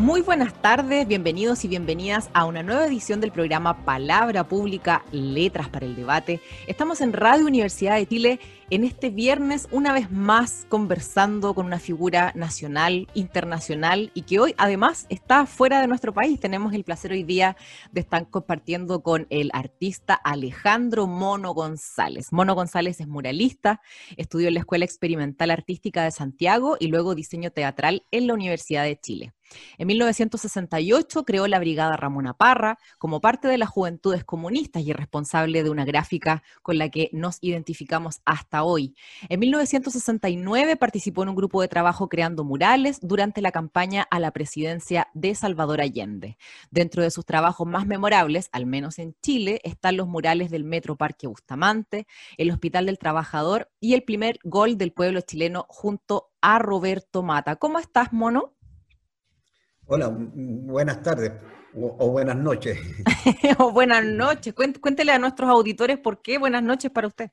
Muy buenas tardes, bienvenidos y bienvenidas a una nueva edición del programa Palabra Pública, Letras para el Debate. Estamos en Radio Universidad de Chile en este viernes una vez más conversando con una figura nacional, internacional y que hoy además está fuera de nuestro país. Tenemos el placer hoy día de estar compartiendo con el artista Alejandro Mono González. Mono González es muralista, estudió en la Escuela Experimental Artística de Santiago y luego diseño teatral en la Universidad de Chile. En 1968 creó la Brigada Ramona Parra como parte de las Juventudes Comunistas y responsable de una gráfica con la que nos identificamos hasta hoy. En 1969 participó en un grupo de trabajo creando murales durante la campaña a la presidencia de Salvador Allende. Dentro de sus trabajos más memorables, al menos en Chile, están los murales del Metro Parque Bustamante, el Hospital del Trabajador y el primer gol del pueblo chileno junto a Roberto Mata. ¿Cómo estás, Mono? Hola, buenas tardes o, buenas noches. o buenas noches. Cuéntele a nuestros auditores por qué buenas noches para usted.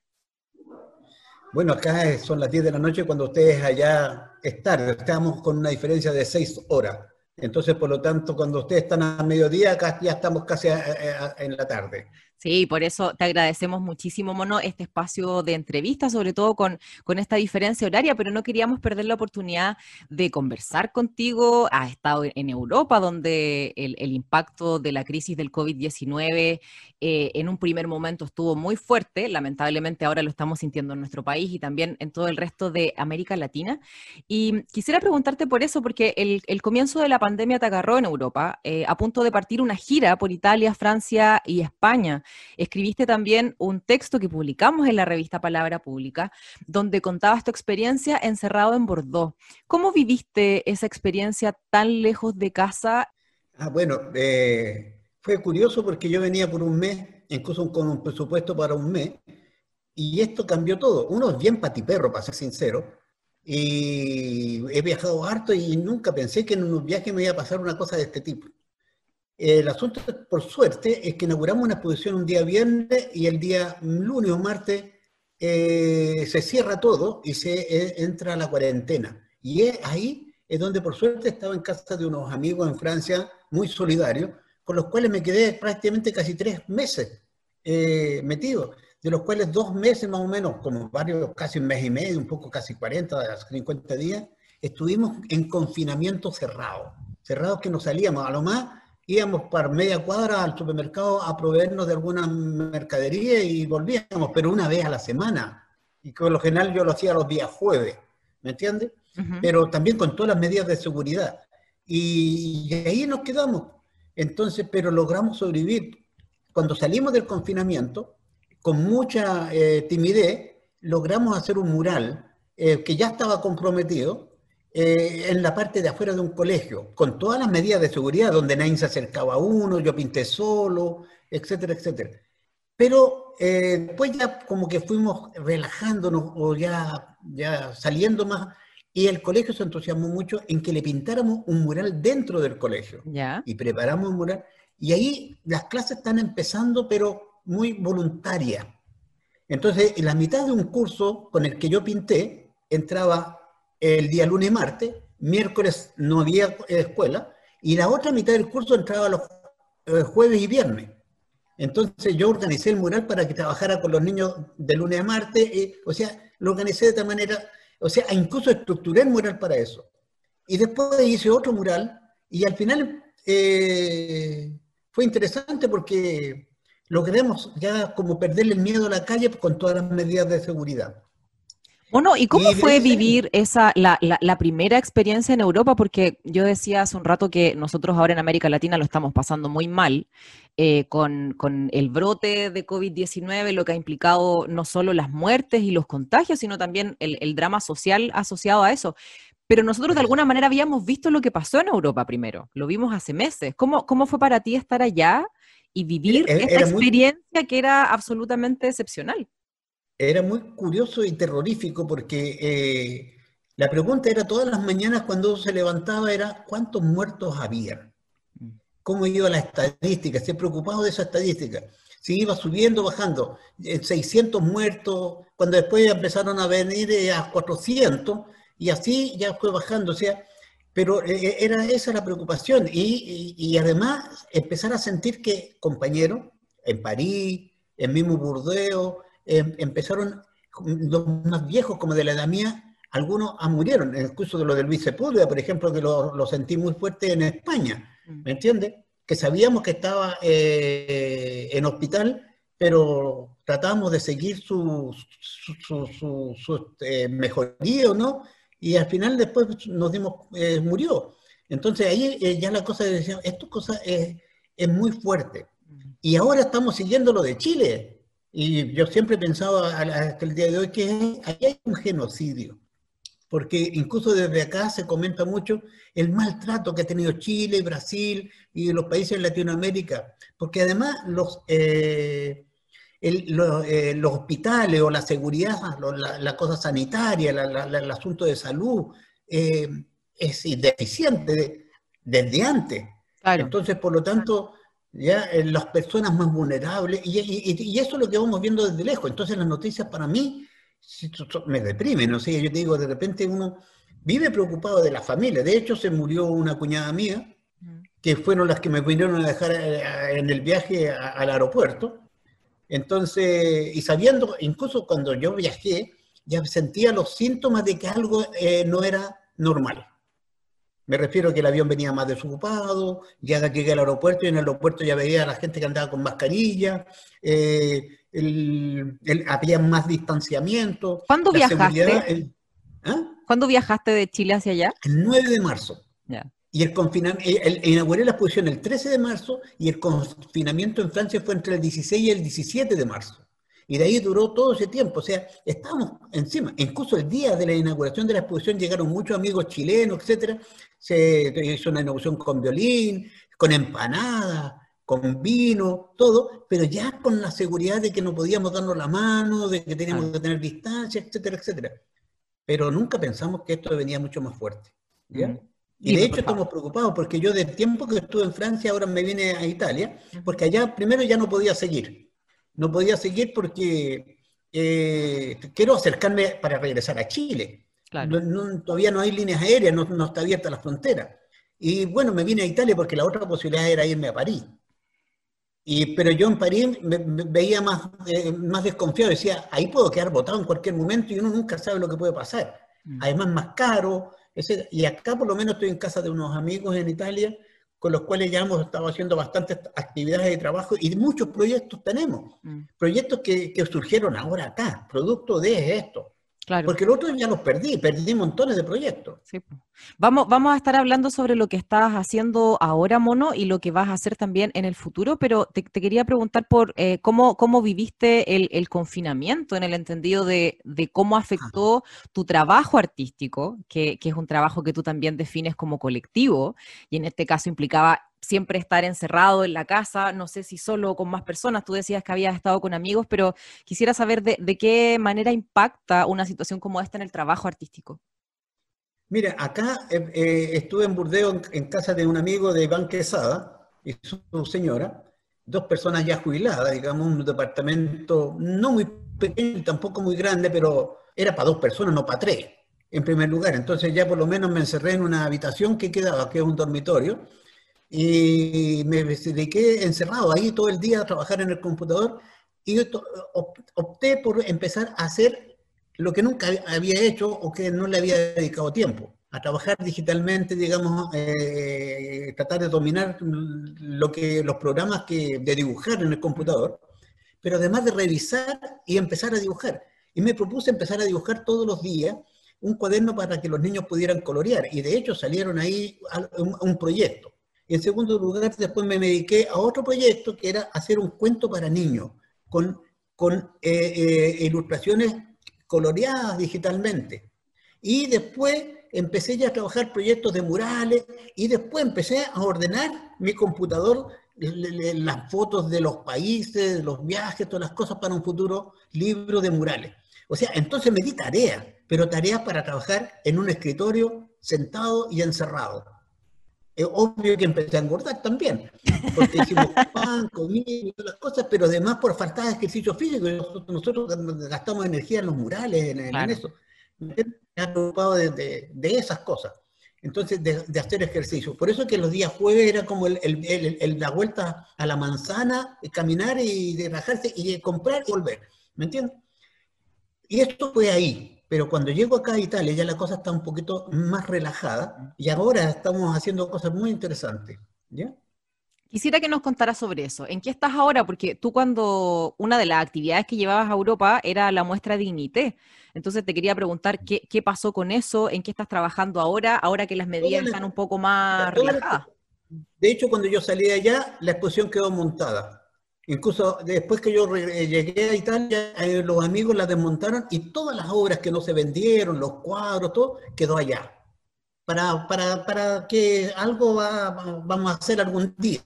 Bueno, acá son las 10 de la noche cuando ustedes allá es tarde. Estamos con una diferencia de 6 horas. Entonces, por lo tanto, cuando ustedes están a mediodía, acá ya estamos casi en la tarde. Sí, por eso te agradecemos muchísimo, Mono, este espacio de entrevista, sobre todo con, con esta diferencia horaria, pero no queríamos perder la oportunidad de conversar contigo. Has estado en Europa, donde el, impacto de la crisis del COVID-19 eh, en un primer momento estuvo muy fuerte. Lamentablemente ahora lo estamos sintiendo en nuestro país y también en todo el resto de América Latina. Y quisiera preguntarte por eso, porque el, comienzo de la pandemia te agarró en Europa, eh, a punto de partir una gira por Italia, Francia y España. Escribiste también un texto que publicamos en la revista Palabra Pública, donde contabas tu experiencia encerrado en Bordeaux. ¿Cómo viviste esa experiencia tan lejos de casa? Ah, bueno, eh, fue curioso porque yo venía por un mes, incluso con un presupuesto para un mes, y esto cambió todo. Uno es bien patiperro, para ser sincero, y he viajado harto y nunca pensé que en un viaje me iba a pasar una cosa de este tipo. El asunto, por suerte, es que inauguramos una exposición un día viernes y el día lunes o martes eh, se cierra todo y se eh, entra a la cuarentena. Y es ahí es donde, por suerte, estaba en casa de unos amigos en Francia muy solidarios, con los cuales me quedé prácticamente casi tres meses eh, metido, de los cuales dos meses más o menos, como varios, casi un mes y medio, un poco casi 40, 50 días, estuvimos en confinamiento cerrado, cerrados que no salíamos, a lo más íbamos para media cuadra al supermercado a proveernos de alguna mercadería y volvíamos, pero una vez a la semana. Y con lo general yo lo hacía los días jueves, ¿me entiendes? Pero también con todas las medidas de seguridad. Y, ahí nos quedamos. Entonces, pero logramos sobrevivir. Cuando salimos del confinamiento, con mucha eh, timidez, logramos hacer un mural eh, que ya estaba comprometido, eh, en la parte de afuera de un colegio, con todas las medidas de seguridad, donde nadie se acercaba a uno, yo pinté solo, etcétera, etcétera. Pero eh, después ya como que fuimos relajándonos o ya, ya saliendo más, y el colegio se entusiasmó mucho en que le pintáramos un mural dentro del colegio. Y preparamos un mural. Y ahí las clases están empezando, pero muy voluntaria. Entonces, en la mitad de un curso con el que yo pinté, entraba el día lunes y martes, miércoles no había escuela, y la otra mitad del curso entraba los eh, jueves y viernes. Entonces yo organicé el mural para que trabajara con los niños de lunes a martes, o sea, lo organicé de esta manera, o sea, incluso estructuré el mural para eso. Y después hice otro mural, y al final eh, fue interesante porque logramos ya como perderle el miedo a la calle con todas las medidas de seguridad. Bueno, ¿y cómo fue vivir esa, la, la, primera experiencia en Europa? Porque yo decía hace un rato que nosotros ahora en América Latina lo estamos pasando muy mal eh, con, con, el brote de COVID-19, lo que ha implicado no solo las muertes y los contagios, sino también el, el drama social asociado a eso. Pero nosotros de alguna manera habíamos visto lo que pasó en Europa primero, lo vimos hace meses. ¿Cómo, cómo fue para ti estar allá y vivir esta experiencia que era absolutamente excepcional. Era muy curioso y terrorífico porque eh, la pregunta era todas las mañanas cuando se levantaba era ¿cuántos muertos había? Mm. ¿Cómo iba la estadística? Se preocupaba de esa estadística. Si iba subiendo, bajando, 600 muertos, cuando después empezaron a venir eh, a 400, y así ya fue bajando. O sea, pero eh, eh, era esa la preocupación y, además empezar a sentir que compañeros en París, en mismo Burdeos, em, empezaron los más viejos como de la edad mía, algunos murieron. En el curso de lo de Luis Sepúlveda, por ejemplo, que lo, sentí muy fuerte en España, mm. ¿me entiendes? Que sabíamos que estaba eh, en hospital, pero tratábamos de seguir su, su, mejoría, ¿no? y al final después nos dimos, eh, murió. Entonces ahí eh, ya la cosa decía, esto cosa es, es, muy fuerte. Y ahora estamos siguiendo lo de Chile. Y yo siempre he pensado hasta el día de hoy que ahí hay un genocidio. Porque incluso desde acá se comenta mucho el maltrato que ha tenido Chile, Brasil y los países de Latinoamérica. Porque además los, eh, eh, los hospitales o la seguridad, la, cosa sanitaria, el asunto de salud, eh, es deficiente desde antes. Entonces, por lo tanto, ya eh, las personas más vulnerables, y, eso es lo que vamos viendo desde lejos. Entonces, las noticias para mí me deprimen, ¿no? sé, yo te digo, de repente uno vive preocupado de la familia. De hecho, se murió una cuñada mía, mm. que fueron las que me vinieron a dejar en el viaje al aeropuerto. Entonces, y sabiendo, incluso cuando yo viajé, ya sentía los síntomas de que algo eh, no era normal. Me refiero a que el avión venía más desocupado, ya llegué al aeropuerto y en el aeropuerto ya veía a la gente que andaba con mascarilla, eh, había más distanciamiento. ¿Cuándo viajaste? ¿ah? ¿Cuándo viajaste de Chile hacia allá? El 9 de marzo. Ya. Y el confinamiento, eh, inauguré la exposición el 13 de marzo y el confinamiento en Francia fue entre el 16 y el 17 de marzo. Y de ahí duró todo ese tiempo. O sea, estábamos encima. Incluso el día de la inauguración de la exposición llegaron muchos amigos chilenos, etcétera. Se hizo una inauguración con violín, con empanada, con vino, todo, pero ya con la seguridad de que no podíamos darnos la mano, de que teníamos que tener distancia, etcétera, etcétera. Pero nunca pensamos que esto venía mucho más fuerte. ¿ya? Mm. Y de hecho estamos preocupados porque yo del tiempo que estuve en Francia ahora me vine a Italia, porque allá primero ya no podía seguir. No podía seguir porque eh, quiero acercarme para regresar a Chile. Todavía no hay líneas aéreas, no, está abierta la frontera. Y bueno, me vine a Italia porque la otra posibilidad era irme a París. Y, pero yo en París me, veía más, eh, más desconfiado, decía, ahí puedo quedar botado en cualquier momento y uno nunca sabe lo que puede pasar. Mm. Además, más caro, y acá por lo menos estoy en casa de unos amigos en Italia con los cuales ya hemos estado haciendo bastantes actividades de trabajo y muchos proyectos tenemos. Mm. Proyectos que, que, surgieron ahora acá, producto de esto. Porque el otro ya los perdí, perdí montones de proyectos. Vamos, vamos a estar hablando sobre lo que estás haciendo ahora, Mono, y lo que vas a hacer también en el futuro, pero te, quería preguntar por eh, cómo, cómo viviste el, confinamiento en el entendido de, cómo afectó tu trabajo artístico, que, que es un trabajo que tú también defines como colectivo, y en este caso implicaba siempre estar encerrado en la casa, no sé si solo con más personas, tú decías que habías estado con amigos, pero quisiera saber de, qué manera impacta una situación como esta en el trabajo artístico. Mira, acá eh, eh, estuve en Burdeos en, casa de un amigo de Iván Quesada y su, señora, dos personas ya jubiladas, digamos, un departamento no muy pequeño tampoco muy grande, pero era para dos personas, no para tres, en primer lugar. Entonces ya por lo menos me encerré en una habitación que quedaba, que es un dormitorio, y me dediqué encerrado ahí todo el día a trabajar en el computador y opté por empezar a hacer lo que nunca había hecho o que no le había dedicado tiempo, a trabajar digitalmente, digamos, eh, tratar de dominar lo que, los programas que, de dibujar en el computador, pero además de revisar y empezar a dibujar. Y me propuse empezar a dibujar todos los días un cuaderno para que los niños pudieran colorear. Y de hecho salieron ahí un proyecto. Y en segundo lugar, después me dediqué a otro proyecto que era hacer un cuento para niños, con, con eh, eh, ilustraciones coloreadas digitalmente. Y después empecé ya a trabajar proyectos de murales y después empecé a ordenar mi computador las fotos de los países, los viajes, todas las cosas para un futuro libro de murales. O sea, entonces me di tarea, pero tarea para trabajar en un escritorio sentado y encerrado. Es obvio que empecé a engordar también, porque hicimos pan, comida y todas las cosas, pero además por falta de ejercicio físico. Nosotros, gastamos energía en los murales, en, eso. Me he preocupado de, esas cosas. Entonces, de, hacer ejercicio. Por eso que los días jueves era como el, la vuelta a la manzana, caminar y de bajarse y comprar y volver. ¿Me entiendes? Y esto fue ahí, pero cuando llego acá a Italia ya la cosa está un poquito más relajada y ahora estamos haciendo cosas muy interesantes. ¿ya? Quisiera que nos contaras sobre eso. ¿En qué estás ahora? Porque tú cuando una de las actividades que llevabas a Europa era la muestra Dignité. Entonces te quería preguntar qué, qué pasó con eso, en qué estás trabajando ahora, ahora que las medidas están un poco más relajadas. De hecho, cuando yo salí de allá, la exposición quedó montada. Incluso después que yo eh, llegué a Italia, eh, los amigos la desmontaron y todas las obras que no se vendieron, los cuadros, todo, quedó allá. Para, para, para que algo va, vamos a hacer algún día.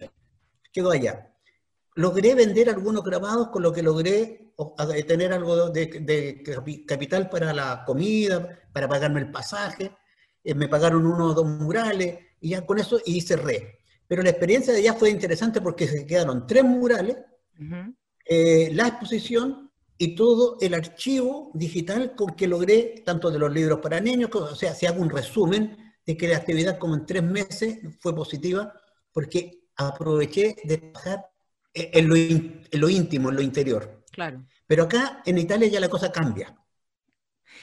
Quedó allá. Logré vender algunos grabados, con lo que logré tener algo de, de capital para la comida, para pagarme el pasaje. Eh, me pagaron uno o dos murales y ya con eso y cerré. Pero la experiencia de allá fue interesante porque se quedaron tres murales eh, la exposición y todo el archivo digital con que logré, tanto de los libros para niños, o sea, si hago un resumen de que la actividad como en tres meses fue positiva, porque aproveché de trabajar en lo, en lo íntimo, en lo interior. Claro. Pero acá en Italia ya la cosa cambia.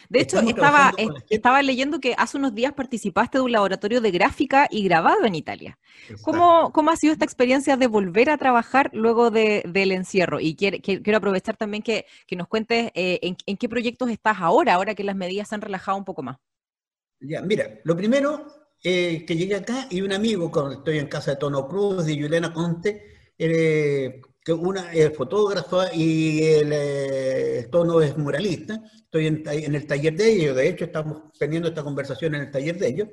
De hecho, estaba, estaba leyendo que hace unos días participaste de un laboratorio de gráfica y grabado en Italia. ¿Cómo, ¿Cómo, ha sido esta experiencia de volver a trabajar luego del encierro? Y quiero, quiero aprovechar también que, que nos cuentes eh, en, qué proyectos estás ahora, ahora que las medidas se han relajado un poco más. Ya, mira, lo primero eh, que llegué acá y un amigo, con, estoy en casa de Tono Cruz, de Juliana Conte, eh, que una es fotógrafa y el Tono es muralista estoy en, el taller de ellos, de hecho estamos teniendo esta conversación en el taller de ellos.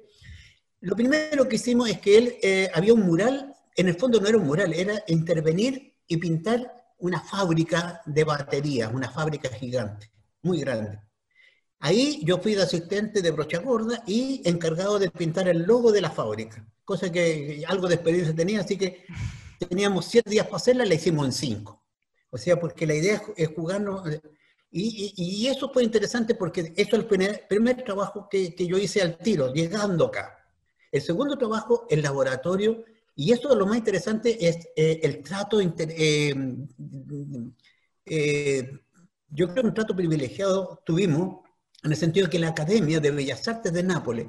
Lo primero que hicimos es que él, eh, había un mural, en el fondo no era un mural, era intervenir y pintar una fábrica de baterías, una fábrica gigante, muy grande. Ahí yo fui de asistente de brocha gorda y encargado de pintar el logo de la fábrica, cosa que algo de experiencia tenía, así que teníamos siete días para hacerla, la hicimos en cinco. O sea, porque la idea es jugarnos, y, eso fue interesante porque eso es el primer, trabajo que, yo hice al tiro, llegando acá. El segundo trabajo, el laboratorio, y eso es lo más interesante, es eh, el trato, eh, eh, yo creo que un trato privilegiado tuvimos, en el sentido de que la Academia de Bellas Artes de Nápoles,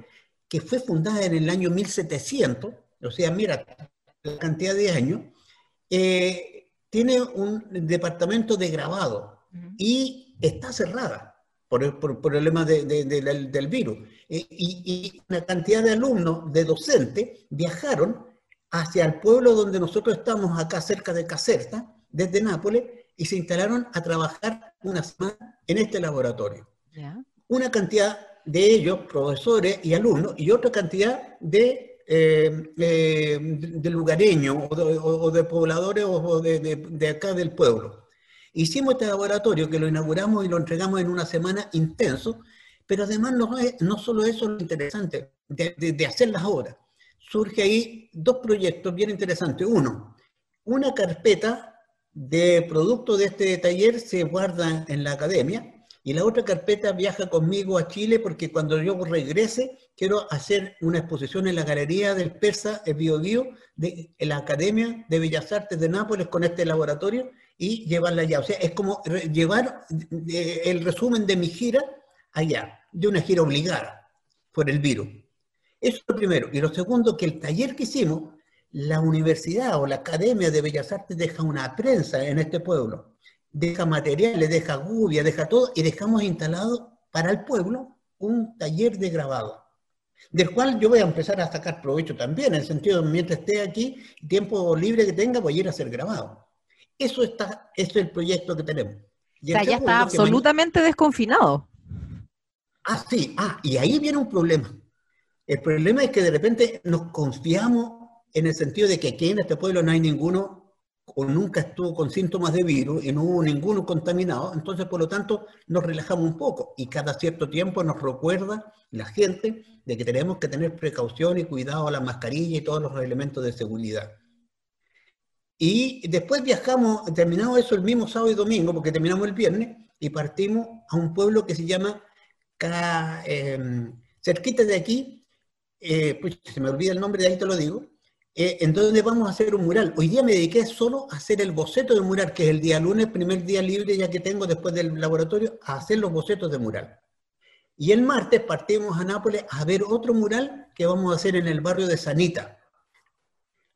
que fue fundada en el año 1700, o sea, mira la cantidad de años, tiene un departamento de grabado y está cerrada por, el, por problemas del, virus. Eh, y, una cantidad de alumnos, de docentes, viajaron hacia el pueblo donde nosotros estamos, acá cerca de Caserta, desde Nápoles, y se instalaron a trabajar una semana en este laboratorio. Una cantidad de ellos, profesores y alumnos, y otra cantidad de, eh, eh, de lugareños o de, pobladores o de acá del pueblo. Hicimos este laboratorio que lo inauguramos y lo entregamos en una semana intenso, pero además no, es, no solo eso es lo interesante de, hacer las obras. Surge ahí dos proyectos bien interesantes. Uno, una carpeta de productos de este taller se guarda en la academia y la otra carpeta viaja conmigo a Chile porque cuando yo regrese quiero hacer una exposición en la Galería del Persa el Bio, de la Academia de Bellas Artes de Nápoles con este laboratorio y llevarla allá. O sea, es como llevar eh, el resumen de mi gira allá, de una gira obligada por el virus. Eso es lo primero. Y lo segundo, que el taller que hicimos, la universidad o la Academia de Bellas Artes deja una prensa en este pueblo, deja materiales, deja gubia, deja todo, y dejamos instalado para el pueblo un taller de grabado, del cual yo voy a empezar a sacar provecho también, en el sentido de mientras esté aquí, tiempo libre que tenga, voy a ir a hacer grabado. Eso, está, es el proyecto que tenemos. o sea, ya está absolutamente desconfinado. Ah, sí, ah, y ahí viene un problema. El problema es que de repente nos confiamos en el sentido de que aquí en este pueblo no hay ninguno o nunca estuvo con síntomas de virus y no hubo ninguno contaminado, entonces por lo tanto nos relajamos un poco y cada cierto tiempo nos recuerda la gente de que tenemos que tener precaución y cuidado a la mascarilla y todos los elementos de seguridad. Y después viajamos, terminamos eso el mismo sábado y domingo, porque terminamos el viernes, y partimos a un pueblo que se llama, em, cerquita de aquí, eh, pues se me olvida el nombre, de ahí te lo digo, eh, en donde vamos a hacer un mural. Hoy día me dediqué solo a hacer el boceto de mural, que es el día lunes, primer día libre ya que tengo después del laboratorio, a hacer los bocetos de mural. Y el martes partimos a Nápoles a ver otro mural que vamos a hacer en el barrio de Sanita.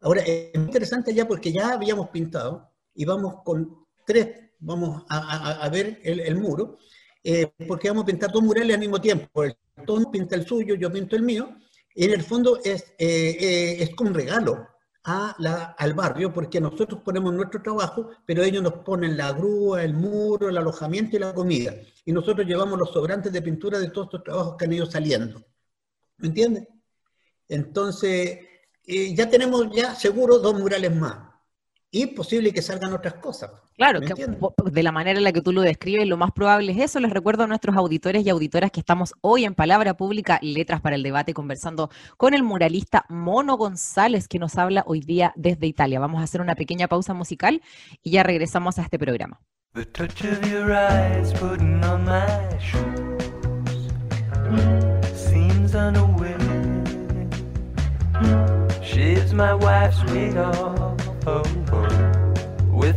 Ahora, es interesante ya porque ya habíamos pintado y vamos con tres, vamos a, ver el, muro, eh, porque vamos a pintar dos murales al mismo tiempo. El tono pinta el suyo, yo pinto el mío, en el fondo es, eh, eh, es regalo a la, al barrio, porque nosotros ponemos nuestro trabajo, pero ellos nos ponen la grúa, el muro, el alojamiento y la comida. Y nosotros llevamos los sobrantes de pintura de todos estos trabajos que han ido saliendo. ¿Me entiendes? Entonces, eh, ya tenemos ya seguro dos murales más y posible que salgan otras cosas. Claro, que de la manera en la que tú lo describes, lo más probable es eso. Les recuerdo a nuestros auditores y auditoras que estamos hoy en Palabra Pública, Letras para el Debate, conversando con el muralista Mono González, que nos habla hoy día desde Italia. Vamos a hacer una pequeña pausa musical y ya regresamos a este programa.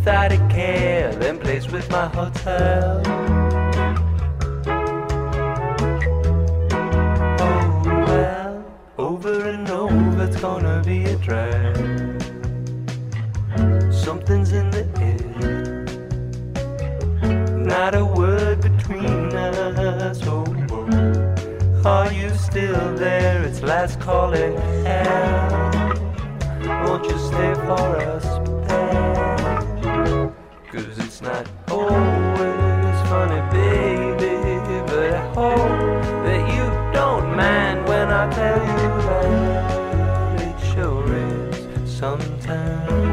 Without a care, then placed with my hotel. Oh well, over and over, it's gonna be a drag. Something's in the air, not a word between us. Oh, oh. are you still there? It's last calling hell. Won't you stay for us, Cause it's not always funny, baby. But I hope that you don't mind when I tell you that it sure is sometimes.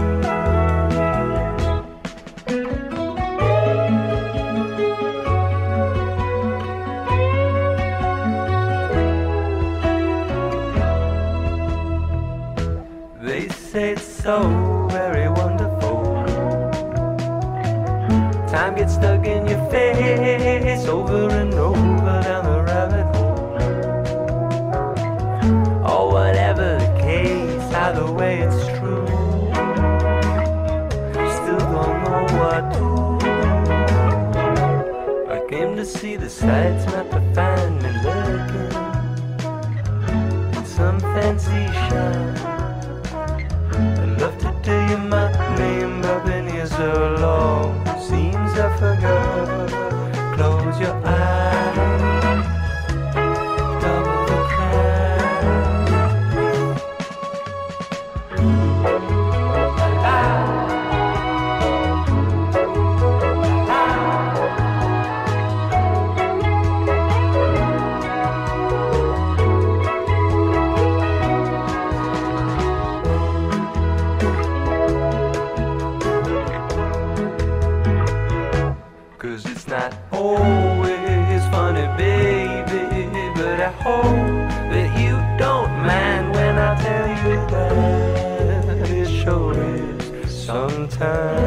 Stuck in your face over and over down the rabbit hole. Or whatever the case, either way it's true. Still don't know what to. I came to see the sights, not to find me lurking in some fancy shop I love to tell you my name, but been so long. Ya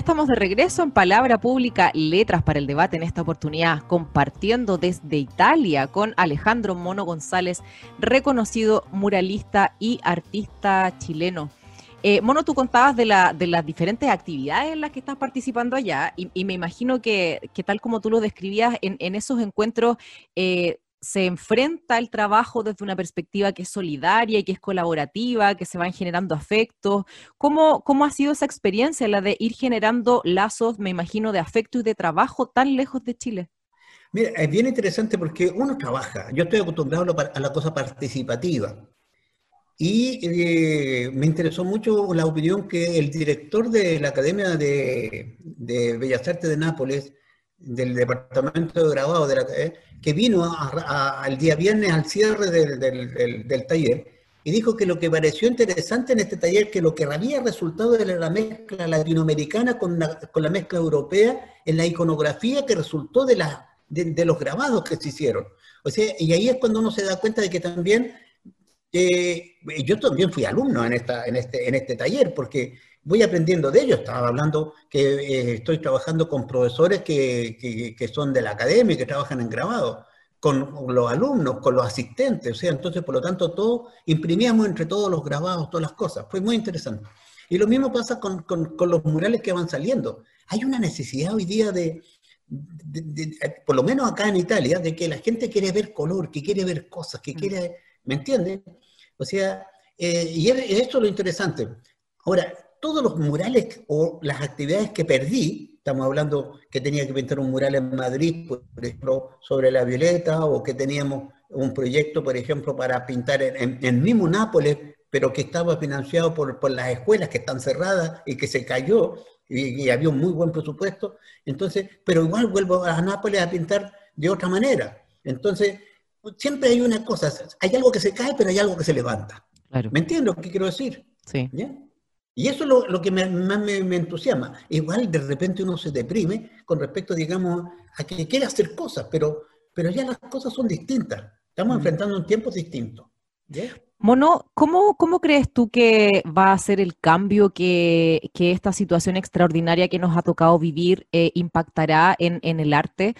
estamos de regreso en Palabra Pública, Letras para el Debate, en esta oportunidad compartiendo desde Italia con Alejandro Mono González, reconocido muralista y artista chileno. Eh, Mono, tú contabas de, la, de, las diferentes actividades en las que estás participando allá y, me imagino que, tal como tú lo describías, en, esos encuentros eh, se enfrenta el trabajo desde una perspectiva que es solidaria y que es colaborativa, que se van generando afectos. ¿Cómo, ¿Cómo ha sido esa experiencia, la de ir generando lazos, me imagino, de afecto y de trabajo tan lejos de Chile? Mira, es bien interesante porque uno trabaja. Yo estoy acostumbrado a la cosa participativa. Y eh, me interesó mucho la opinión que el director de la Academia de, de Bellas Artes de Nápoles, del departamento de grabado de la, eh, que vino al día viernes al cierre del, taller y dijo que lo que pareció interesante en este taller, que lo que había resultado era la mezcla latinoamericana con la, con la mezcla europea en la iconografía que resultó de, la, de, los grabados que se hicieron. O sea, y ahí es cuando uno se da cuenta de que también, eh, yo también fui alumno en, esta, en, este, en este taller, porque voy aprendiendo de ellos. Estaba hablando que eh, estoy trabajando con profesores que, que, son de la academia y que trabajan en grabado, con los alumnos, con los asistentes. O sea, entonces, por lo tanto, todo imprimíamos entre todos los grabados, todas las cosas. Fue muy interesante. Y lo mismo pasa con, con, con los murales que van saliendo. Hay una necesidad hoy día de, por lo menos acá en Italia, de que la gente quiere ver color, que quiere ver cosas, que mm. quiere, ¿me entienden? O sea, eh, y esto es lo interesante. Ahora, todos los murales o las actividades que perdí, estamos hablando que tenía que pintar un mural en Madrid, por ejemplo, sobre la violeta, o que teníamos un proyecto, por ejemplo, para pintar en, en, mismo Nápoles, pero que estaba financiado por, por, las escuelas que están cerradas y que se cayó, y, había un muy buen presupuesto, entonces, pero igual vuelvo a Nápoles a pintar de otra manera. Entonces, siempre hay una cosa, hay algo que se cae, pero hay algo que se levanta. ¿Me entiendes lo que quiero decir? Sí. Y eso es lo, que más me, entusiasma. Igual de repente uno se deprime con respecto, digamos, a que quiere hacer cosas, pero, pero ya las cosas son distintas. Estamos mm. enfrentando un tiempo distinto. Mono, ¿cómo, ¿cómo, crees tú que va a ser el cambio que, esta situación extraordinaria que nos ha tocado vivir eh, impactará en, en, el arte?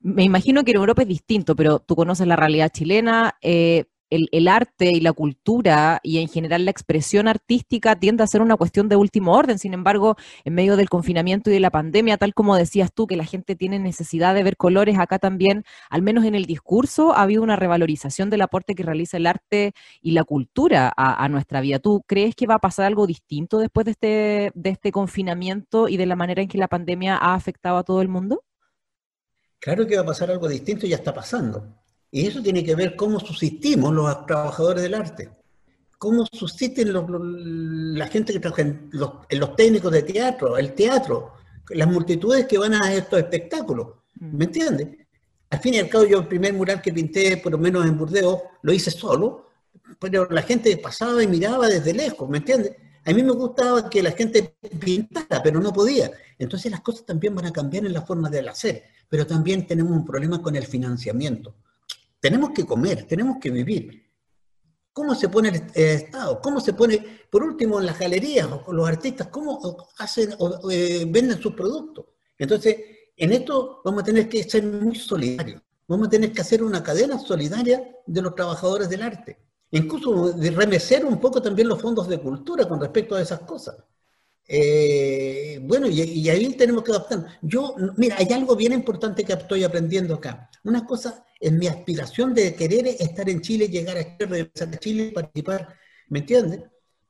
Me imagino que en Europa es distinto, pero tú conoces la realidad chilena. Eh, el, arte y la cultura y en general la expresión artística tiende a ser una cuestión de último orden. Sin embargo, en medio del confinamiento y de la pandemia, tal como decías tú, que la gente tiene necesidad de ver colores, acá también, al menos en el discurso, ha habido una revalorización del aporte que realiza el arte y la cultura a, nuestra vida. ¿Tú crees que va a pasar algo distinto después de este, de este confinamiento y de la manera en que la pandemia ha afectado a todo el mundo? Claro que va a pasar algo distinto y ya está pasando. Y eso tiene que ver cómo subsistimos los trabajadores del arte, cómo subsisten la gente que trabaja en los, técnicos de teatro, el teatro, las multitudes que van a estos espectáculos. Mm. ¿Me entiendes? Al fin y al cabo, yo el primer mural que pinté, por lo menos en Burdeos, lo hice solo, pero la gente pasaba y miraba desde lejos, ¿me entiendes? A mí me gustaba que la gente pintara, pero no podía. Entonces las cosas también van a cambiar en la forma de hacer, pero también tenemos un problema con el financiamiento. Tenemos que comer, tenemos que vivir. ¿Cómo se pone el, Estado? ¿Cómo se pone, por último, en las galerías o los artistas, cómo hacen o eh, venden sus productos? Entonces, en esto vamos a tener que ser muy solidarios. Vamos a tener que hacer una cadena solidaria de los trabajadores del arte. Incluso de remecer un poco también los fondos de cultura con respecto a esas cosas. Eh, bueno, y, ahí tenemos que adaptar. Yo, mira, hay algo bien importante que estoy aprendiendo acá. Una cosa es mi aspiración de querer estar en Chile, llegar a Chile, Chile, participar, ¿me entiendes?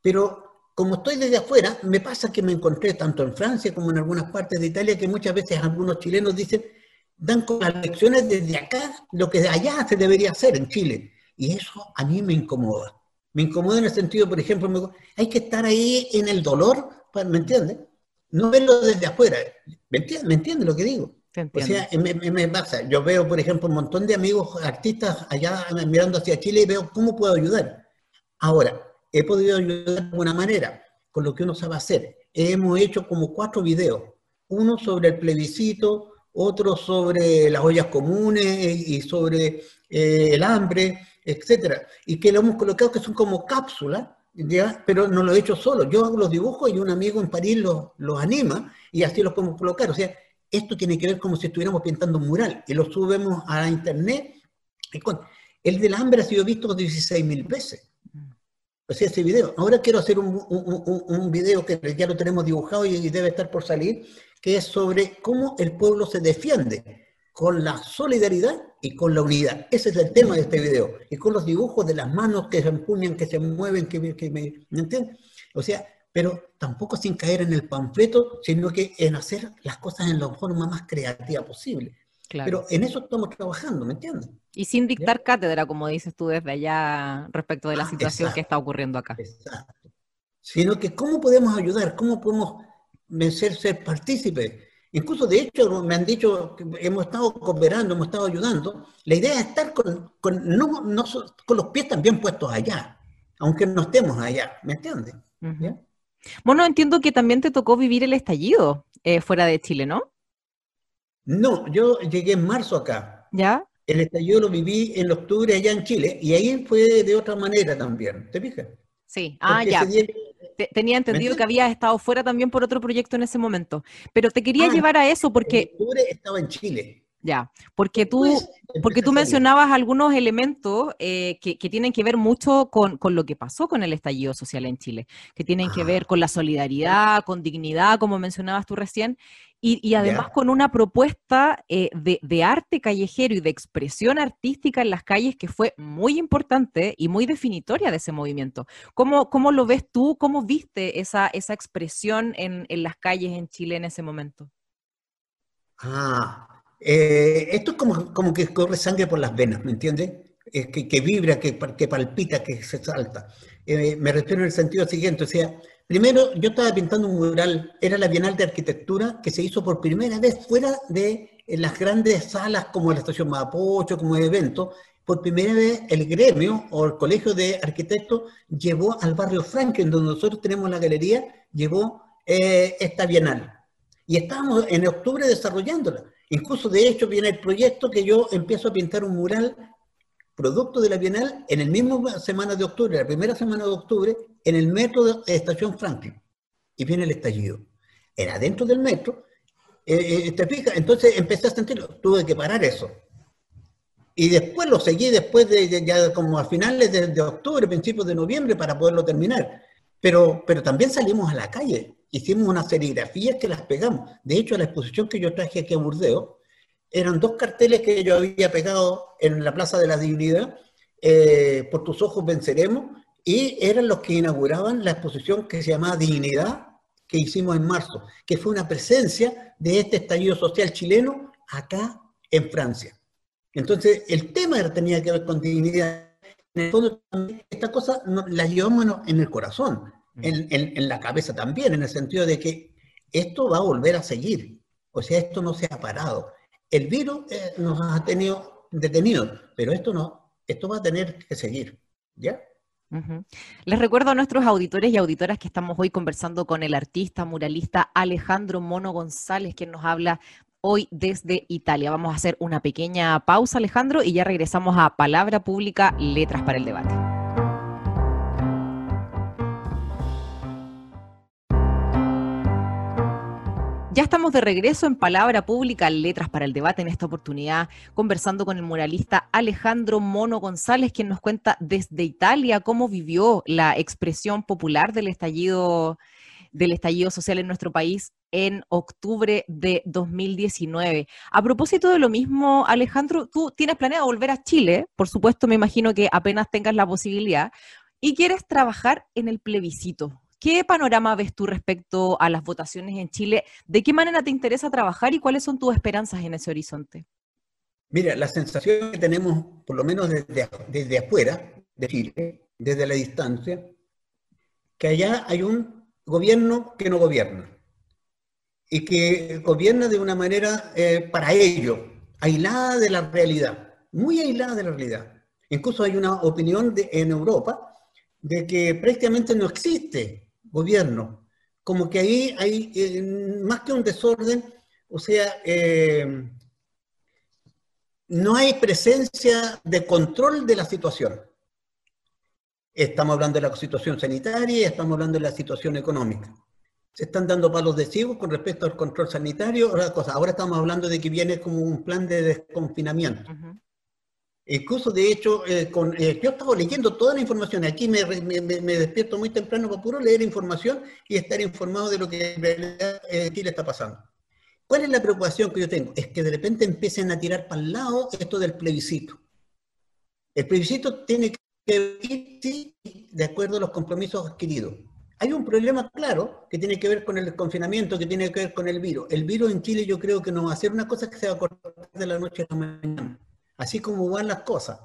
Pero como estoy desde afuera, me pasa que me encontré tanto en Francia como en algunas partes de Italia que muchas veces algunos chilenos dicen, dan con las lecciones desde acá lo que de allá se debería hacer en Chile. Y eso a mí me incomoda. Me incomoda en el sentido, por ejemplo, hay que estar ahí en el dolor ¿me entiendes? No verlo desde afuera. ¿Me entiendes lo que digo? O sea, me, pasa. Yo veo, por ejemplo, un montón de amigos artistas allá mirando hacia Chile y veo cómo puedo ayudar. Ahora, he podido ayudar de alguna manera con lo que uno sabe hacer. Hemos hecho como cuatro videos. Uno sobre el plebiscito, otro sobre las ollas comunes y sobre eh, el hambre, etcétera. Y que lo hemos colocado que son como cápsulas pero no lo he hecho solo. Yo hago los dibujos y un amigo en París los, los anima y así los podemos colocar. O sea, esto tiene que ver como si estuviéramos pintando un mural y lo subimos a internet. El del hambre ha sido visto 16 mil veces. O sea, ese video. Ahora quiero hacer un, un, un, video que ya lo tenemos dibujado y debe estar por salir, que es sobre cómo el pueblo se defiende con la solidaridad y con la unidad. Ese es el tema de este video. Y con los dibujos de las manos que se empuñan, que se mueven, que, que me, ¿me entiendes? O sea, pero tampoco sin caer en el panfleto, sino que en hacer las cosas en la forma más creativa posible. Pero en eso estamos trabajando, ¿me entiendes? Y sin dictar cátedra, como dices tú desde allá, respecto de la ah, situación que está ocurriendo acá. Exacto. Sino que cómo podemos ayudar, cómo podemos ser, ser partícipes. Incluso, de hecho, me han dicho que hemos estado cooperando, hemos estado ayudando. La idea es estar con, con, no, no, con los pies también puestos allá, aunque no estemos allá, ¿me entiendes? Bueno, entiendo que también te tocó vivir el estallido eh, fuera de Chile, ¿no? No, yo llegué en marzo acá. ¿Ya? El estallido lo viví en octubre allá en Chile y ahí fue de otra manera también, ¿te fijas? Sí, ah, ya. Tenía entendido que había estado fuera también por otro proyecto en ese momento, pero te quería ah, llevar a eso porque... En octubre estaba en Chile. Ya, porque tú, porque tú mencionabas algunos elementos eh, que, tienen que ver mucho con, lo que pasó con el estallido social en Chile, que tienen que ver ah. con la solidaridad, con dignidad, como mencionabas tú recién, y, además con una propuesta eh, de, arte callejero y de expresión artística en las calles que fue muy importante y muy definitoria de ese movimiento. ¿Cómo, cómo lo ves tú? ¿Cómo viste esa, esa expresión en, en las calles en Chile en ese momento? Ah, eh, esto es como, como que corre sangre por las venas, ¿me entiendes? que, que, vibra, que, que, palpita, que se salta. Eh, me refiero en el sentido siguiente, o sea, primero yo estaba pintando un mural, era la Bienal de Arquitectura que se hizo por primera vez fuera de las grandes salas como la Estación Mapocho, como evento, por primera vez el gremio o el colegio de arquitectos llevó al barrio Franklin, donde nosotros tenemos la galería, llevó eh, esta bienal. Y estábamos en octubre desarrollándola. Incluso, de hecho, viene el proyecto que yo empiezo a pintar un mural producto de la Bienal en el mismo semana de octubre, la primera semana de octubre, en el metro de Estación Franklin. Y viene el estallido. Era dentro del metro. Eh, eh, ¿Te fijas? Entonces empecé a sentirlo. Tuve que parar eso. Y después lo seguí después de, ya como a finales de, de, octubre, principios de noviembre, para poderlo terminar. Pero, pero también salimos a la calle hicimos unas serigrafías que las pegamos. De hecho, la exposición que yo traje aquí a Burdeo, eran dos carteles que yo había pegado en la Plaza de la Dignidad, eh, por tus ojos venceremos, y eran los que inauguraban la exposición que se llamaba Dignidad, que hicimos en marzo, que fue una presencia de este estallido social chileno acá en Francia. Entonces, el tema tenía que ver con dignidad. En el fondo, esta cosa la llevamos en el corazón en, la cabeza también, en el sentido de que esto va a volver a seguir. O sea, esto no se ha parado. El virus eh, nos ha tenido detenidos, pero esto no, esto va a tener que seguir. ¿Ya? Les recuerdo a nuestros auditores y auditoras que estamos hoy conversando con el artista muralista Alejandro Mono González, quien nos habla hoy desde Italia. Vamos a hacer una pequeña pausa, Alejandro, y ya regresamos a Palabra Pública, Letras para el Debate. Ya estamos de regreso en Palabra Pública, Letras para el Debate, en esta oportunidad conversando con el muralista Alejandro Mono González, quien nos cuenta desde Italia cómo vivió la expresión popular del estallido, del estallido social en nuestro país en octubre de 2019. A propósito de lo mismo, Alejandro, tú tienes planeado volver a Chile, por supuesto, me imagino que apenas tengas la posibilidad, y quieres trabajar en el plebiscito. ¿Qué panorama ves tú respecto a las votaciones en Chile? ¿De qué manera te interesa trabajar y cuáles son tus esperanzas en ese horizonte? Mira, la sensación que tenemos, por lo menos desde, desde afuera de Chile, desde la distancia, que allá hay un gobierno que no gobierna y que gobierna de una manera eh, para ello, aislada de la realidad, muy aislada de la realidad. Incluso hay una opinión en Europa de que prácticamente no existe gobierno. Como que ahí hay eh, más que un desorden, o sea, eh, no hay presencia de control de la situación. Estamos hablando de la situación sanitaria estamos hablando de la situación económica. Se están dando palos de ciego con respecto al control sanitario. Ahora, ahora estamos hablando de que viene como un plan de desconfinamiento. Incluso, de hecho, eh, con, eh, yo estaba leyendo toda la información. Aquí me, despierto muy temprano para puro leer información y estar informado de lo que en realidad eh, Chile está pasando. ¿Cuál es la preocupación que yo tengo? Es que de repente empiecen a tirar para el lado esto del plebiscito. El plebiscito tiene que ir, de acuerdo a los compromisos adquiridos. Hay un problema claro que tiene que ver con el confinamiento, que tiene que ver con el virus. El virus en Chile yo creo que no va a ser una cosa que se va a cortar de la noche a la mañana, así como van las cosas.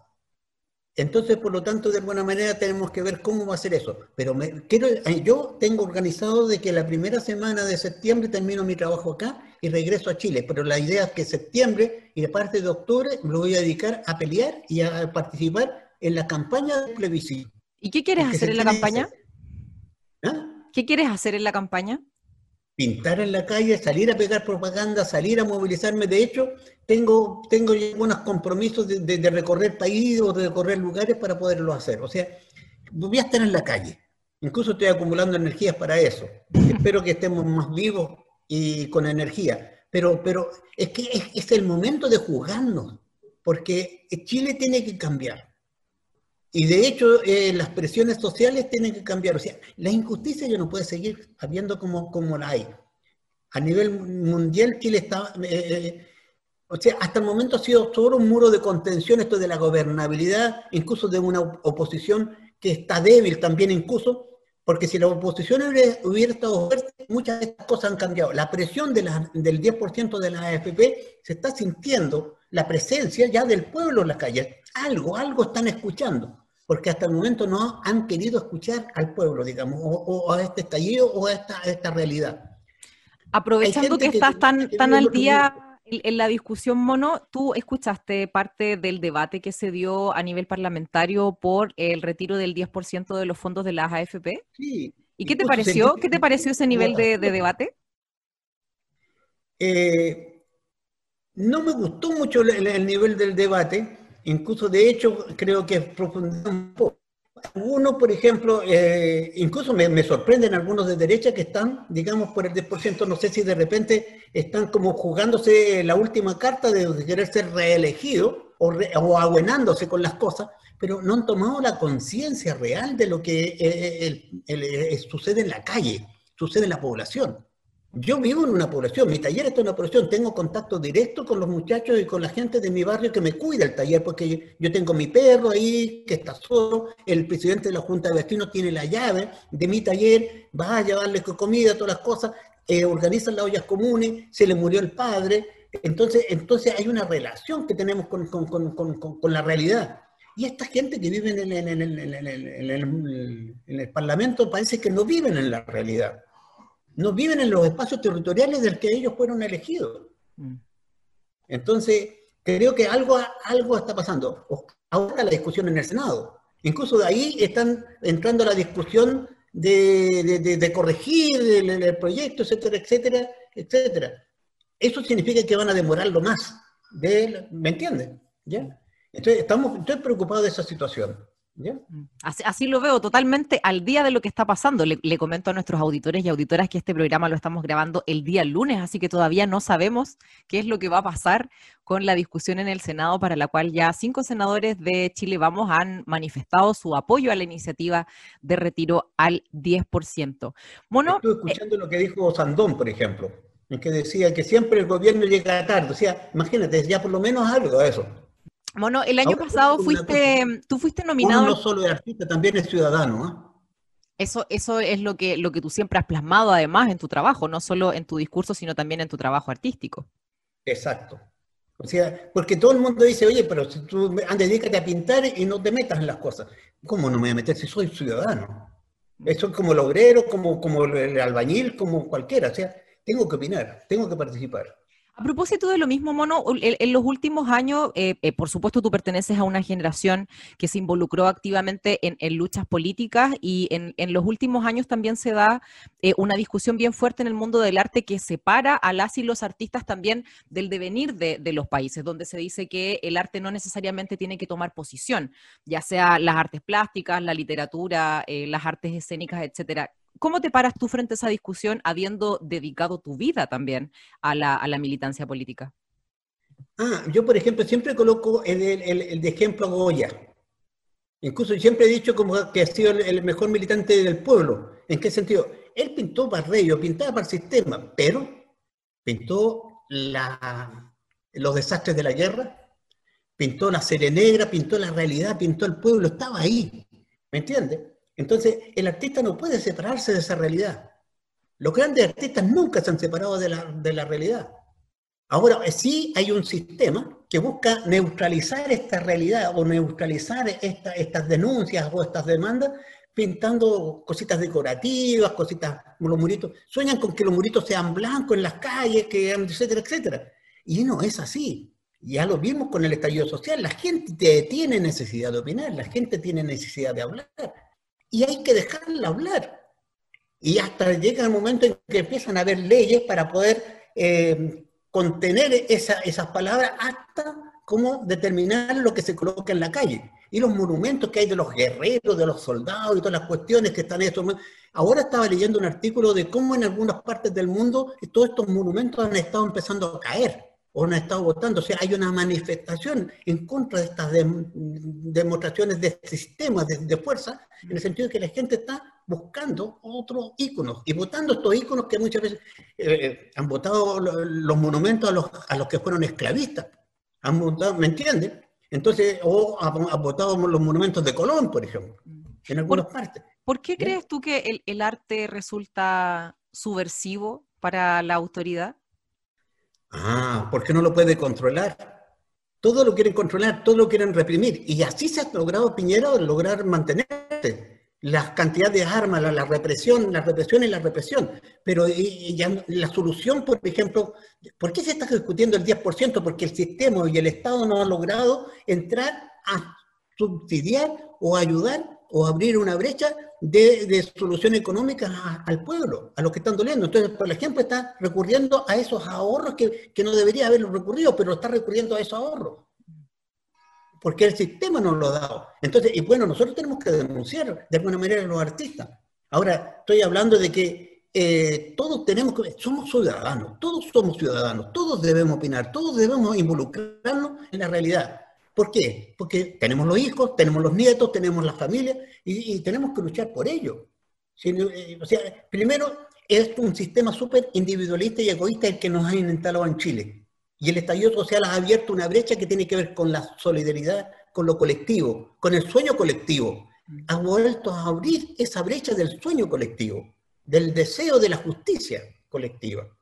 Entonces, por lo tanto, de alguna manera tenemos que ver cómo va a ser eso. Pero quiero, eh, yo tengo organizado de que la primera semana de septiembre termino mi trabajo acá y regreso a Chile. Pero la idea es que septiembre y de parte de octubre me voy a dedicar a pelear y a participar en la campaña de plebiscito. ¿Y qué quieres hacer en la campaña? ¿Ah? ¿Qué quieres hacer en la campaña? Pintar en la calle, salir a pegar propaganda, salir a movilizarme. De hecho, tengo, tengo algunos compromisos de, recorrer países o de recorrer lugares para poderlo hacer. O sea, voy a estar en la calle. Incluso estoy acumulando energías para eso. Espero que estemos más vivos y con energía. Pero, pero es que es, es el momento de juzgarnos, porque Chile tiene que cambiar. Y de hecho, eh, las presiones sociales tienen que cambiar. O sea, la injusticia ya no puede seguir habiendo como, como la hay. A nivel mundial, Chile está... Eh, eh, o sea, hasta el momento ha sido solo un muro de contención esto de la gobernabilidad, incluso de una oposición que está débil también incluso, porque si la oposición hubiera, estado muchas de estas cosas han cambiado. La presión de la, del 10% de la AFP se está sintiendo, la presencia ya del pueblo en las calles. Algo, algo están escuchando porque hasta el momento no han querido escuchar al pueblo, digamos, o, a este estallido o a esta, realidad. Aprovechando que, estás tan, tan al día en la discusión, Mono, ¿tú escuchaste parte del debate que se dio a nivel parlamentario por el retiro del 10% de los fondos de las AFP? Sí. ¿Y qué te pareció? ¿Qué te pareció ese nivel de, debate? Eh, no me gustó mucho el nivel del debate Incluso, de hecho, creo que profundizar un poco. Algunos, por ejemplo, eh, incluso me, me, sorprenden algunos de derecha que están, digamos, por el 10%, no sé si de repente están como jugándose la última carta de, querer ser reelegido o, o abuenándose con las cosas, pero no han tomado la conciencia real de lo que eh, eh, sucede en la calle, sucede en la población. Yo vivo en una población, mi taller está en una población, tengo contacto directo con los muchachos y con la gente de mi barrio que me cuida el taller, porque yo, tengo mi perro ahí que está solo, el presidente de la Junta de Vecinos tiene la llave de mi taller, va a llevarle comida, todas las cosas, eh, organizan las ollas comunes, se le murió el padre, entonces, entonces hay una relación que tenemos con, con, con, con la realidad. Y esta gente que vive en en el Parlamento parece que no viven en la realidad no viven en los espacios territoriales del que ellos fueron elegidos. Mm. Entonces, creo que algo, algo está pasando. Ahora la discusión en el Senado. Incluso de ahí están entrando la discusión de, corregir el, proyecto, etcétera, etcétera, etcétera. Eso significa que van a demorarlo más. ¿Me entienden? ¿Ya? Entonces, estamos, estoy preocupado de esa situación. Mm. Así, lo veo totalmente al día de lo que está pasando. Le, comento a nuestros auditores y auditoras que este programa lo estamos grabando el día lunes, así que todavía no sabemos qué es lo que va a pasar con la discusión en el Senado, para la cual ya cinco senadores de Chile Vamos han manifestado su apoyo a la iniciativa de retiro al 10%. Mono, Estuve eh, escuchando lo que dijo Sandón, por ejemplo, en que decía que siempre el gobierno llega tarde. O sea, imagínate, ya por lo menos algo de eso. Bueno, el año pasado fuiste, tú fuiste nominado. no solo es artista, también es ciudadano. ¿ah? Eso, eso es lo que, lo que tú siempre has plasmado además en tu trabajo, no solo en tu discurso, sino también en tu trabajo artístico. Exacto. O sea, porque todo el mundo dice, oye, pero si tú dedícate a pintar y no te metas en las cosas. ¿Cómo no me voy a meter si soy ciudadano? Eso es como el obrero, como, como el albañil, como cualquiera. O sea, tengo que opinar, tengo que participar. A propósito de lo mismo, Mono, en, los últimos años, eh, eh, por supuesto, tú perteneces a una generación que se involucró activamente en, luchas políticas y en, los últimos años también se da eh, una discusión bien fuerte en el mundo del arte que separa a las y los artistas también del devenir de, de los países, donde se dice que el arte no necesariamente tiene que tomar posición, ya sea las artes plásticas, la literatura, las artes escénicas, etcétera. ¿Cómo te paras tú frente a esa discusión habiendo dedicado tu vida también a la, militancia política? Ah, yo por ejemplo siempre coloco el, de ejemplo a Goya. Incluso siempre he dicho como que ha sido el, mejor militante del pueblo. ¿En qué sentido? Él pintó para Reyes, pintaba para el sistema, pero pintó los desastres de la guerra, pintó la serie negra, pintó la realidad, pintó el pueblo, estaba ahí, ¿me entiendes? Entonces, el artista no puede separarse de esa realidad. Los grandes artistas nunca se han separado de la, de la realidad. Ahora, sí hay un sistema que busca neutralizar esta realidad o neutralizar estas denuncias o estas demandas pintando cositas decorativas, cositas, los muritos. Sueñan con que los muritos sean blancos en las calles, que, etcétera, etcétera. Y no es así. Ya lo vimos con el estallido social. La gente tiene necesidad de opinar, la gente tiene necesidad de hablar. Y hay que dejarla hablar. Y hasta llega el momento en que empiezan a haber leyes para poder eh, contener esas palabras hasta cómo determinar lo que se coloca en la calle. Y los monumentos que hay de los guerreros, de los soldados y todas las cuestiones que están estos Ahora estaba leyendo un artículo de cómo en algunas partes del mundo todos estos monumentos han estado empezando a caer o han estado votando. O sea, hay una manifestación en contra de estas demostraciones de sistemas de, fuerza, en el sentido de que la gente está buscando otros íconos y votando estos íconos que muchas veces eh, eh, han votado los monumentos a los, a los que fueron esclavistas. Han votado, ¿me entienden? Entonces, o han votado los monumentos de Colón, por ejemplo, en algunas partes. ¿Por qué crees tú que el, el arte resulta subversivo para la autoridad? Ah, porque no lo puede controlar. Todo lo quieren controlar, todo lo quieren reprimir. Y así se ha logrado Piñera lograr mantenerse las cantidades de armas, la, represión, la represión y la represión. Pero la solución, por ejemplo, ¿por qué se está discutiendo el 10%? Porque el sistema y el Estado no han logrado entrar a subsidiar o ayudar o abrir una brecha de, de solución económica al pueblo, a los que están doliendo. Entonces, por ejemplo, está recurriendo a esos ahorros que, que no debería haberlo recurrido, pero está recurriendo a esos ahorros porque el sistema nos lo ha dado. Entonces, y bueno, nosotros tenemos que denunciar de alguna manera a los artistas. Ahora, estoy hablando de que eh, todos tenemos que, somos ciudadanos, todos somos ciudadanos, todos debemos opinar, todos debemos involucrarnos en la realidad. ¿Por qué? Porque tenemos los hijos, tenemos los nietos, tenemos la familia y, tenemos que luchar por ello. Eh, o sea, primero, es un sistema súper individualista y egoísta el que nos ha instalado en Chile. Y el estallido social ha abierto una brecha que tiene que ver con la solidaridad, con lo colectivo, con el sueño colectivo. Ha vuelto a abrir esa brecha del sueño colectivo, del deseo de la justicia colectiva.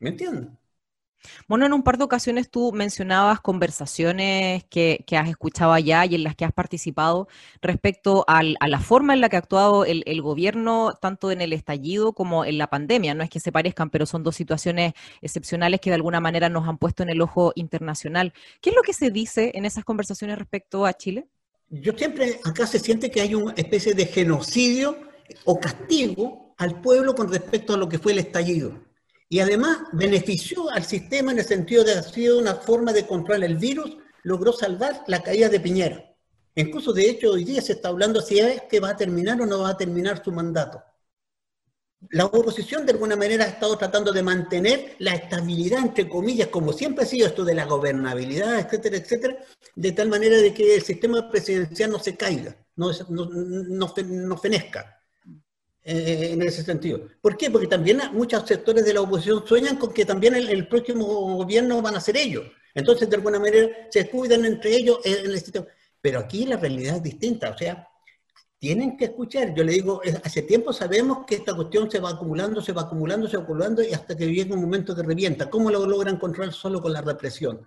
¿Me entienden? Bueno, en un par de ocasiones tú mencionabas conversaciones que, has escuchado allá y en las que has participado respecto a la forma en la que ha actuado el, gobierno, tanto en el estallido como en la pandemia. No es que se parezcan, pero son dos situaciones excepcionales que de alguna manera nos han puesto en el ojo internacional. ¿Qué es lo que se dice en esas conversaciones respecto a Chile? Yo siempre acá se siente que hay una especie de genocidio o castigo al pueblo con respecto a lo que fue el estallido y además benefició al sistema en el sentido de ha sido una forma de controlar el virus, logró salvar la caída de Piñera. Incluso, de hecho, hoy día se está hablando si es que va a terminar o no va a terminar su mandato. La oposición, de alguna manera, ha estado tratando de mantener la estabilidad, entre comillas, como siempre ha sido esto de la gobernabilidad, etcétera, etcétera, de tal manera de que el sistema presidencial no se caiga, no, no, no, no fenezca. Eh, en ese sentido. ¿Por qué? Porque también muchos sectores de la oposición sueñan con que también el, el próximo gobierno van a ser ellos. Entonces, de alguna manera, se cuidan entre ellos en el sistema. Pero aquí la realidad es distinta. O sea, tienen que escuchar. Yo le digo, hace tiempo sabemos que esta cuestión se va acumulando, se va acumulando, se va acumulando y hasta que llega un momento que revienta. ¿Cómo lo logran controlar solo con la represión?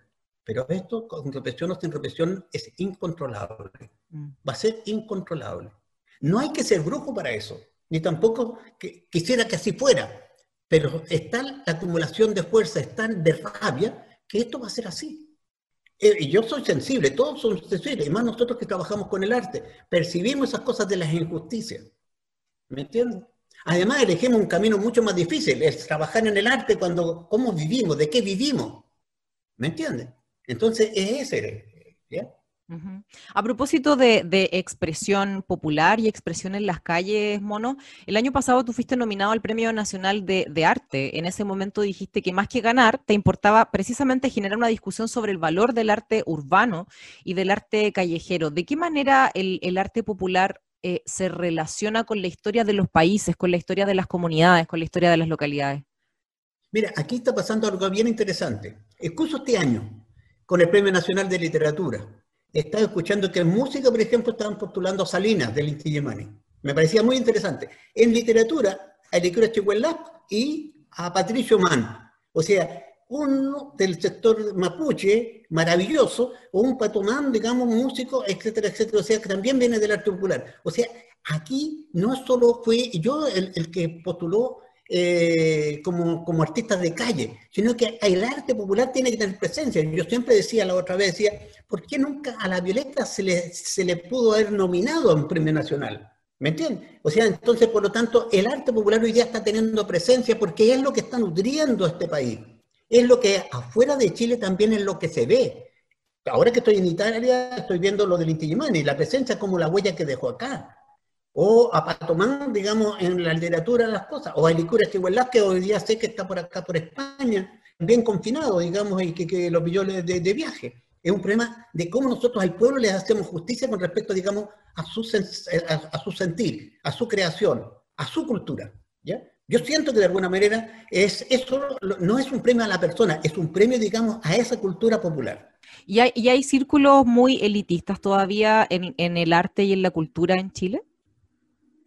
Pero esto, con represión o sin represión, es incontrolable. Mm. Va a ser incontrolable. No hay que ser brujo para eso ni tampoco que, quisiera que así fuera, pero está la acumulación de fuerza, está de rabia, que esto va a ser así. Eh, y yo soy sensible, todos son sensibles, y más nosotros que trabajamos con el arte, percibimos esas cosas de las injusticias. ¿Me entiendes? Además, elegimos un camino mucho más difícil, es trabajar en el arte cuando, cómo vivimos, de qué vivimos. ¿Me entiendes? Entonces, es ese. A propósito de, expresión popular y expresión en las calles, Mono, el año pasado tú fuiste nominado al Premio Nacional de, Arte. En ese momento dijiste que más que ganar, te importaba precisamente generar una discusión sobre el valor del arte urbano y del arte callejero. ¿De qué manera el, arte popular eh, se relaciona con la historia de los países, con la historia de las comunidades, con la historia de las localidades? Mira, aquí está pasando algo bien interesante. Incluso este año, con el Premio Nacional de Literatura, estaba escuchando que en música, por ejemplo, estaban postulando a Salinas del Inti Me parecía muy interesante. En literatura, a Licura Chihuahua y a Patricio Mann. O sea, uno del sector mapuche, maravilloso, o un patomán, digamos, músico, etcétera, etcétera, o sea, que también viene del arte popular. O sea, aquí no solo fue yo el, que postuló eh, como, como artista de calle, sino que el arte popular tiene que tener presencia. Yo siempre decía, la otra vez decía, ¿por qué nunca a la Violeta se le, se le pudo haber nominado a un premio nacional? ¿Me entiendes? O sea, entonces, por lo tanto, el arte popular hoy día está teniendo presencia porque es lo que está nutriendo a este país. Es lo que afuera de Chile también es lo que se ve. Ahora que estoy en Italia, estoy viendo lo del Inti y la presencia como la huella que dejó acá. O a Patomán, digamos, en la literatura de las cosas. O a Licura que hoy día sé que está por acá, por España, bien confinado, digamos, y que, lo pilló de, de viaje. Es un problema de cómo nosotros al pueblo le hacemos justicia con respecto, digamos, a su, a, su sentir, a su creación, a su cultura. ¿ya? Yo siento que de alguna manera es, eso no es un premio a la persona, es un premio, digamos, a esa cultura popular. ¿Y hay, y hay círculos muy elitistas todavía en, en, el arte y en la cultura en Chile?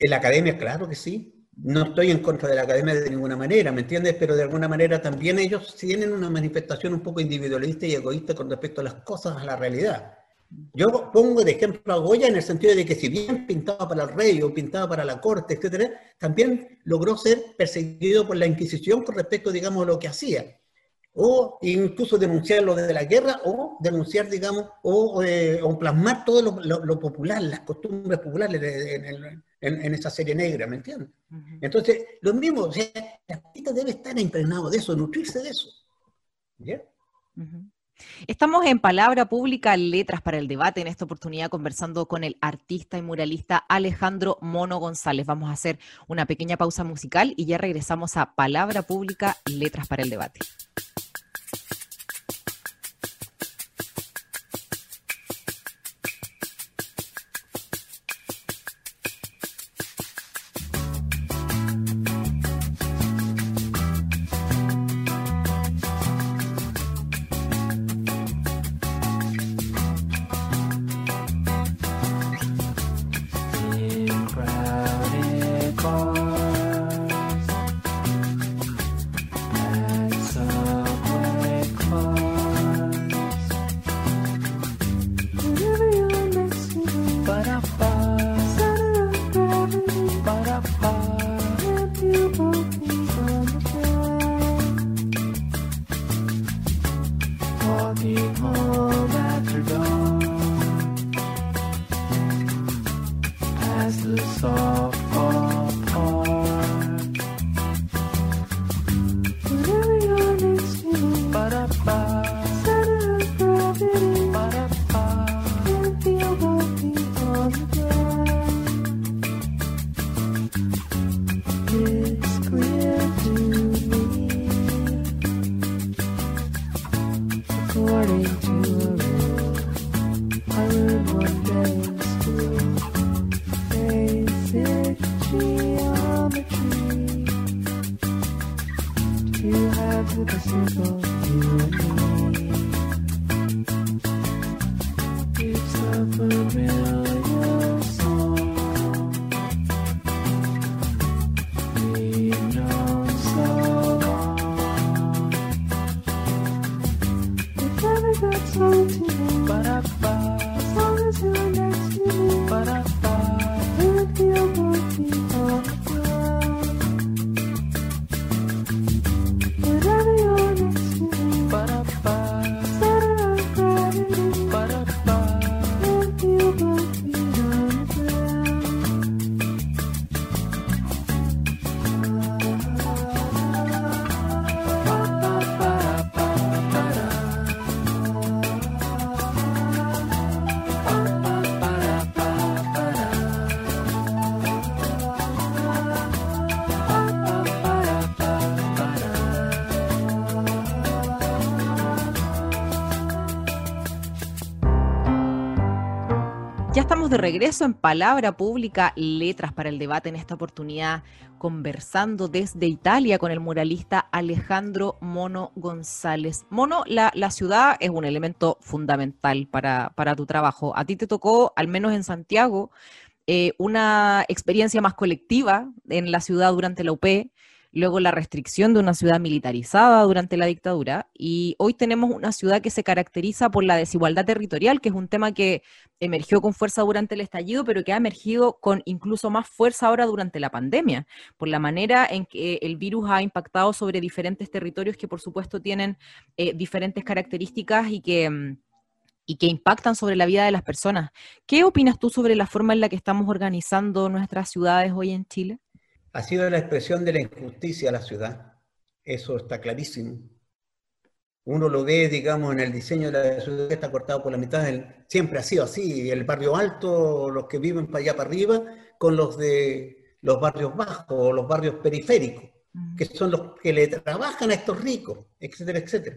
En la academia, claro que sí. No estoy en contra de la academia de ninguna manera, ¿me entiendes? Pero de alguna manera también ellos tienen una manifestación un poco individualista y egoísta con respecto a las cosas, a la realidad. Yo pongo de ejemplo a Goya en el sentido de que si bien pintaba para el rey o pintaba para la corte, etcétera, también logró ser perseguido por la Inquisición con respecto, digamos, a lo que hacía. O incluso denunciar lo de la guerra, o denunciar, digamos, o, eh, plasmar todo lo, popular, las costumbres populares en, esa serie negra, ¿me entiendes? Entonces, lo mismo, o sea, el artista debe estar impregnado de eso, nutrirse de eso. Estamos en Palabra Pública, Letras para el Debate, en esta oportunidad conversando con el artista y muralista Alejandro Mono González. Vamos a hacer una pequeña pausa musical y ya regresamos a Palabra Pública, Letras para el Debate. Ya estamos de regreso en Palabra Pública, Letras para el Debate, en esta oportunidad conversando desde Italia con el muralista Alejandro Mono González. Mono, la, ciudad es un elemento fundamental para, para, tu trabajo. A ti te tocó, al menos en Santiago, eh, una experiencia más colectiva en la ciudad durante la UP luego la restricción de una ciudad militarizada durante la dictadura y hoy tenemos una ciudad que se caracteriza por la desigualdad territorial, que es un tema que emergió con fuerza durante el estallido, pero que ha emergido con incluso más fuerza ahora durante la pandemia, por la manera en que el virus ha impactado sobre diferentes territorios que por supuesto tienen eh, diferentes características y que... Mm, y que impactan sobre la vida de las personas. ¿Qué opinas tú sobre la forma en la que estamos organizando nuestras ciudades hoy en Chile? Ha sido la expresión de la injusticia a la ciudad. Eso está clarísimo. Uno lo ve, digamos, en el diseño de la ciudad que está cortado por la mitad. siempre ha sido así. El barrio alto, los que viven para allá para arriba, con los de los barrios bajos o los barrios periféricos, que son los que le trabajan a estos ricos, etcétera, etcétera.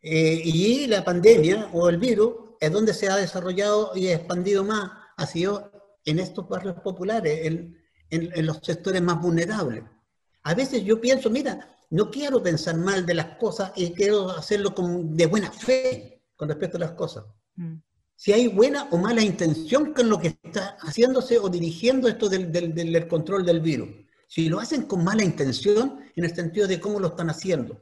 Eh, y la pandemia o el virus es donde se ha desarrollado y expandido más, ha sido en estos barrios populares. El, en, los sectores más vulnerables. A veces yo pienso, mira, no quiero pensar mal de las cosas y quiero hacerlo con, de buena fe con respecto a las cosas. Mm. Si hay buena o mala intención con lo que está haciéndose o dirigiendo esto del, del, del, control del virus. Si lo hacen con mala intención, en el sentido de cómo lo están haciendo.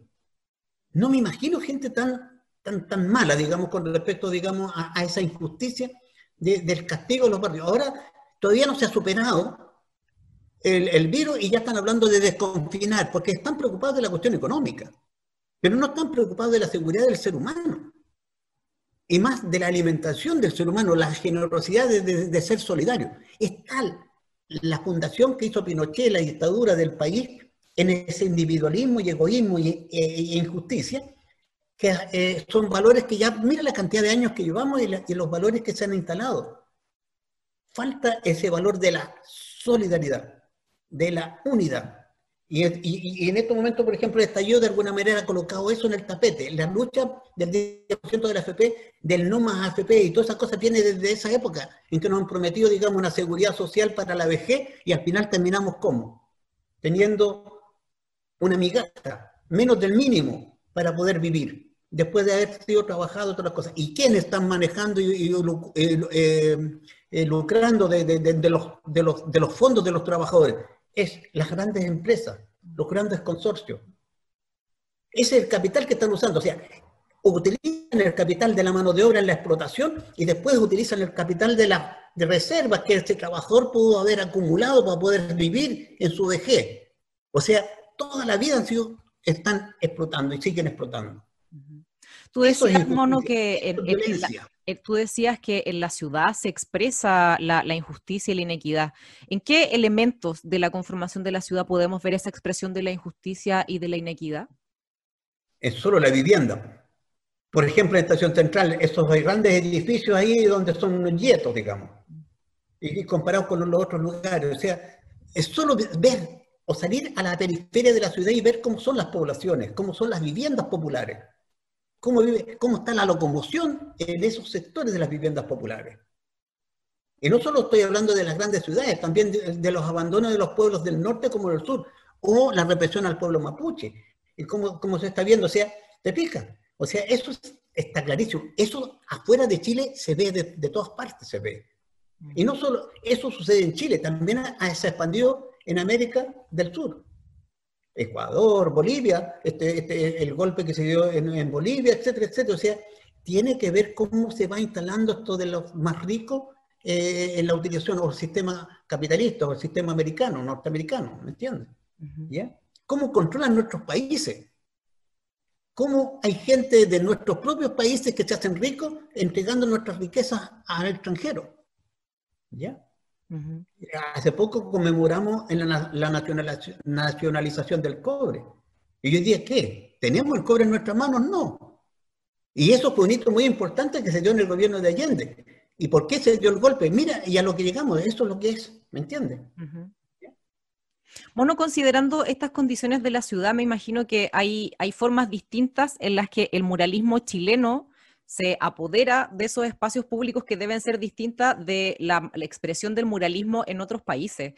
No me imagino gente tan, tan, tan mala, digamos, con respecto, digamos, a, a esa injusticia del castigo de los barrios. Ahora, todavía no se ha superado el, virus y ya están hablando de desconfinar, porque están preocupados de la cuestión económica, pero no están preocupados de la seguridad del ser humano. Y más de la alimentación del ser humano, la generosidad de, ser solidario. Es tal la fundación que hizo Pinochet, la dictadura del país, en ese individualismo y egoísmo y, injusticia, que eh, son valores que ya, mira la cantidad de años que llevamos y, y los valores que se han instalado. Falta ese valor de la solidaridad de la unidad. Y, en este momento, por ejemplo, el estallido de alguna manera ha colocado eso en el tapete. La lucha del 10% de la AFP, del no más AFP y todas esas cosas viene desde esa época en que nos han prometido, digamos, una seguridad social para la vejez y al final terminamos como? Teniendo una migaja, menos del mínimo para poder vivir, después de haber sido trabajado otras cosas. ¿Y quiénes están manejando y, lucrando de los fondos de los trabajadores? Es las grandes empresas, los grandes consorcios. Ese es el capital que están usando. O sea, utilizan el capital de la mano de obra en la explotación y después utilizan el capital de las reservas que ese trabajador pudo haber acumulado para poder vivir en su vejez. O sea, toda la vida han sido, están explotando y siguen explotando. Tú decías, Mono, que tú decías que en la ciudad se expresa la, injusticia y la inequidad. ¿En qué elementos de la conformación de la ciudad podemos ver esa expresión de la injusticia y de la inequidad? Es solo la vivienda. Por ejemplo, en Estación Central, esos grandes edificios ahí donde son yetos, digamos, y comparados con los otros lugares. O sea, es solo ver o salir a la periferia de la ciudad y ver cómo son las poblaciones, cómo son las viviendas populares cómo, vive, cómo está la locomoción en esos sectores de las viviendas populares. Y no solo estoy hablando de las grandes ciudades, también de, los abandonos de los pueblos del norte como del sur, o la represión al pueblo mapuche, y cómo, cómo se está viendo, o sea, te fijas, o sea, eso está clarísimo, eso afuera de Chile se ve, de, todas partes se ve. Y no solo eso sucede en Chile, también se expandió en América del Sur. Ecuador, Bolivia, este, este, el golpe que se dio en, Bolivia, etcétera, etcétera. O sea, tiene que ver cómo se va instalando esto de los más ricos eh, en la utilización o el sistema capitalista o el sistema americano, norteamericano, ¿me entiendes? ¿Ya? ¿Cómo controlan nuestros países? ¿Cómo hay gente de nuestros propios países que se hacen ricos entregando nuestras riquezas al extranjero? ¿Ya? Hace poco conmemoramos en la, nacionalización del cobre. Y yo dije, ¿qué? ¿Tenemos el cobre en nuestras manos? No. Y eso fue un hito muy importante que se dio en el gobierno de Allende. ¿Y por qué se dio el golpe? Mira, y a lo que llegamos, eso es lo que es, ¿me entiendes? Bueno, considerando estas condiciones de la ciudad, me imagino que hay, hay formas distintas en las que el muralismo chileno se apodera de esos espacios públicos que deben ser distintas de la, expresión del muralismo en otros países.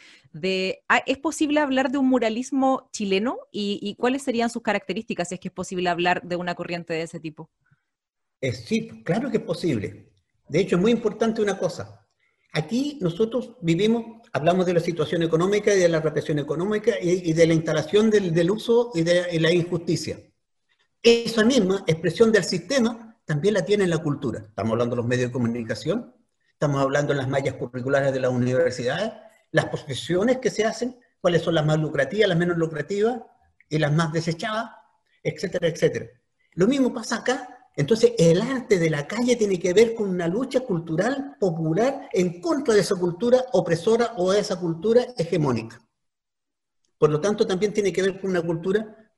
Ah, ¿Es posible hablar de un muralismo chileno y, cuáles serían sus características si es que es posible hablar de una corriente de ese tipo? sí, claro que es posible. De hecho, es muy importante una cosa. Aquí nosotros vivimos, hablamos de la situación económica y de la represión económica y, de la instalación del, uso y de la injusticia. Esa misma expresión del sistema también la tiene en la cultura. Estamos hablando de los medios de comunicación, estamos hablando de las mallas curriculares de las universidades, las profesiones que se hacen, cuáles son las más lucrativas, las menos lucrativas y las más desechadas, etcétera, etcétera. Lo mismo pasa acá. Entonces, el arte de la calle tiene que ver con una lucha cultural popular en contra de esa cultura opresora o de esa cultura hegemónica. Por lo tanto, también tiene que ver con una cultura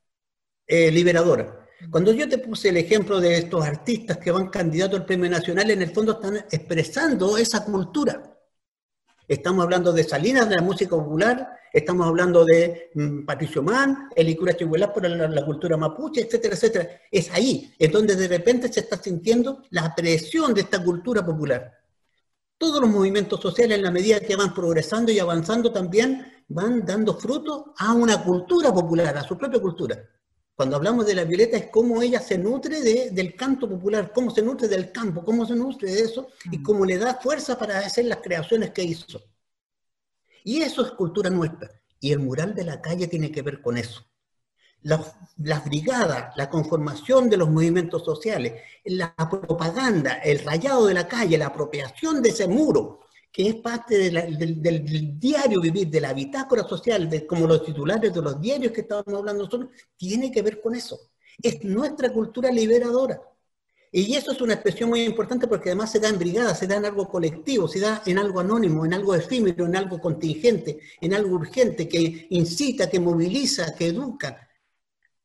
eh, liberadora. Cuando yo te puse el ejemplo de estos artistas que van candidatos al premio nacional, en el fondo están expresando esa cultura. Estamos hablando de Salinas, de la música popular, estamos hablando de mm, Patricio Mann, el Icura Chihuahua por la, cultura mapuche, etcétera, etcétera. Es ahí, es donde de repente se está sintiendo la presión de esta cultura popular. Todos los movimientos sociales, en la medida que van progresando y avanzando, también van dando fruto a una cultura popular, a su propia cultura. Cuando hablamos de la Violeta es cómo ella se nutre del canto popular, cómo se nutre del campo, cómo se nutre de eso y mm. cómo le da fuerza para hacer las creaciones que hizo. Y eso es cultura nuestra. Y el mural de la calle tiene que ver con eso. Las, las brigadas, la conformación de los movimientos sociales, la propaganda, el rayado de la calle, la apropiación de ese muro, que es parte del, diario vivir, de la bitácora social, de, como los titulares de los diarios que estábamos hablando nosotros, tiene que ver con eso. Es nuestra cultura liberadora. Y eso es una expresión muy importante porque además se da en brigada, se da en algo colectivo, se da en algo anónimo, en algo efímero, en algo contingente, en algo urgente, que incita, que moviliza, que educa,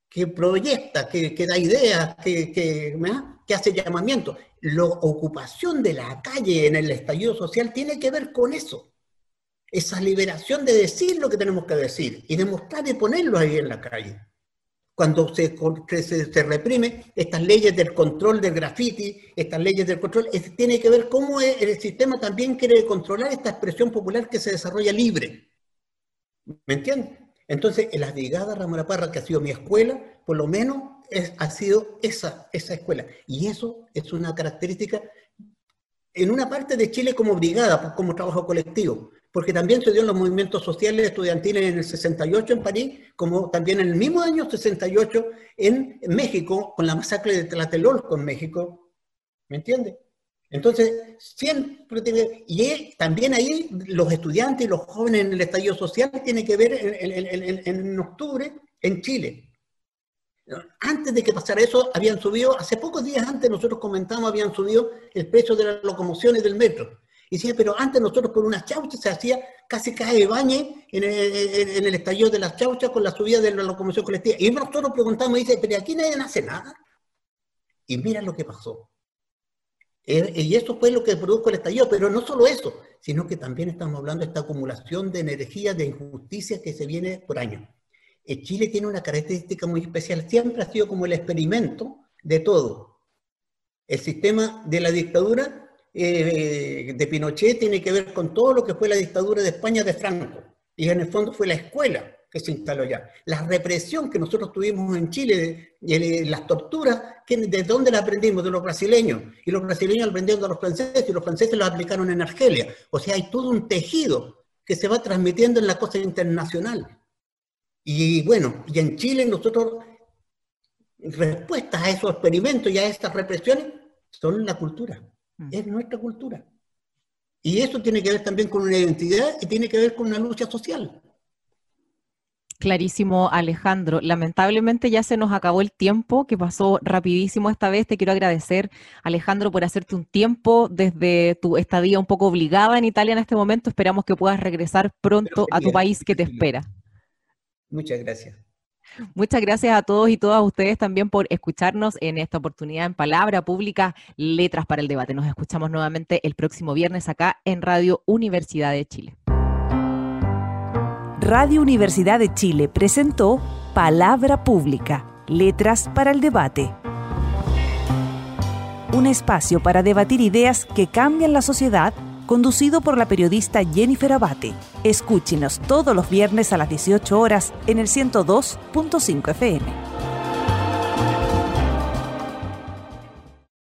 que proyecta, que, da ideas, que, que, que hace llamamientos la ocupación de la calle en el estallido social tiene que ver con eso. Esa liberación de decir lo que tenemos que decir y demostrar y ponerlo ahí en la calle. Cuando se, se, reprime estas leyes del control del graffiti, estas leyes del control, tiene que ver cómo el sistema también quiere controlar esta expresión popular que se desarrolla libre. ¿Me entiendes? Entonces, en las brigadas Ramón Parra, que ha sido mi escuela, por lo menos ha sido esa, esa escuela. Y eso es una característica en una parte de Chile como brigada, como trabajo colectivo, porque también se dio en los movimientos sociales estudiantiles en el 68 en París, como también en el mismo año 68 en México, con la masacre de Tlatelolco en México. ¿Me entiende? Entonces, siempre tiene, y también ahí los estudiantes y los jóvenes en el estallido social tienen que ver en, en octubre en Chile. Antes de que pasara eso, habían subido, hace pocos días antes nosotros comentamos, habían subido el precio de las locomociones del metro. Y decía, pero antes nosotros por unas chauchas se hacía casi cae bañe en el, en el estallido de las chauchas con la subida de la locomoción colectiva. Y nosotros preguntamos y dice, pero aquí nadie hace nada. Y mira lo que pasó. Eh, y eso fue lo que produjo el estallido, pero no solo eso, sino que también estamos hablando de esta acumulación de energía, de injusticia que se viene por años. Eh, Chile tiene una característica muy especial, siempre ha sido como el experimento de todo. El sistema de la dictadura eh, de Pinochet tiene que ver con todo lo que fue la dictadura de España de Franco, y en el fondo fue la escuela que se instaló ya. La represión que nosotros tuvimos en Chile, las torturas, ¿de dónde la aprendimos? De los brasileños. Y los brasileños aprendieron de los franceses y los franceses lo aplicaron en Argelia. O sea, hay todo un tejido que se va transmitiendo en la cosa internacional. Y bueno, y en Chile nosotros, respuestas a esos experimentos y a estas represiones, son la cultura, mm. es nuestra cultura. Y eso tiene que ver también con una identidad y tiene que ver con una lucha social. Clarísimo, Alejandro. Lamentablemente ya se nos acabó el tiempo, que pasó rapidísimo esta vez. Te quiero agradecer, Alejandro, por hacerte un tiempo desde tu estadía un poco obligada en Italia en este momento. Esperamos que puedas regresar pronto a tu país que te espera. Muchas gracias. Muchas gracias a todos y todas ustedes también por escucharnos en esta oportunidad en Palabra Pública, Letras para el Debate. Nos escuchamos nuevamente el próximo viernes acá en Radio Universidad de Chile. Radio Universidad de Chile presentó Palabra Pública, Letras para el Debate. un espacio para debatir ideas que cambian la sociedad, conducido por la periodista Jennifer Abate. Escúchenos todos los viernes a las 18 horas en el 102.5 FM.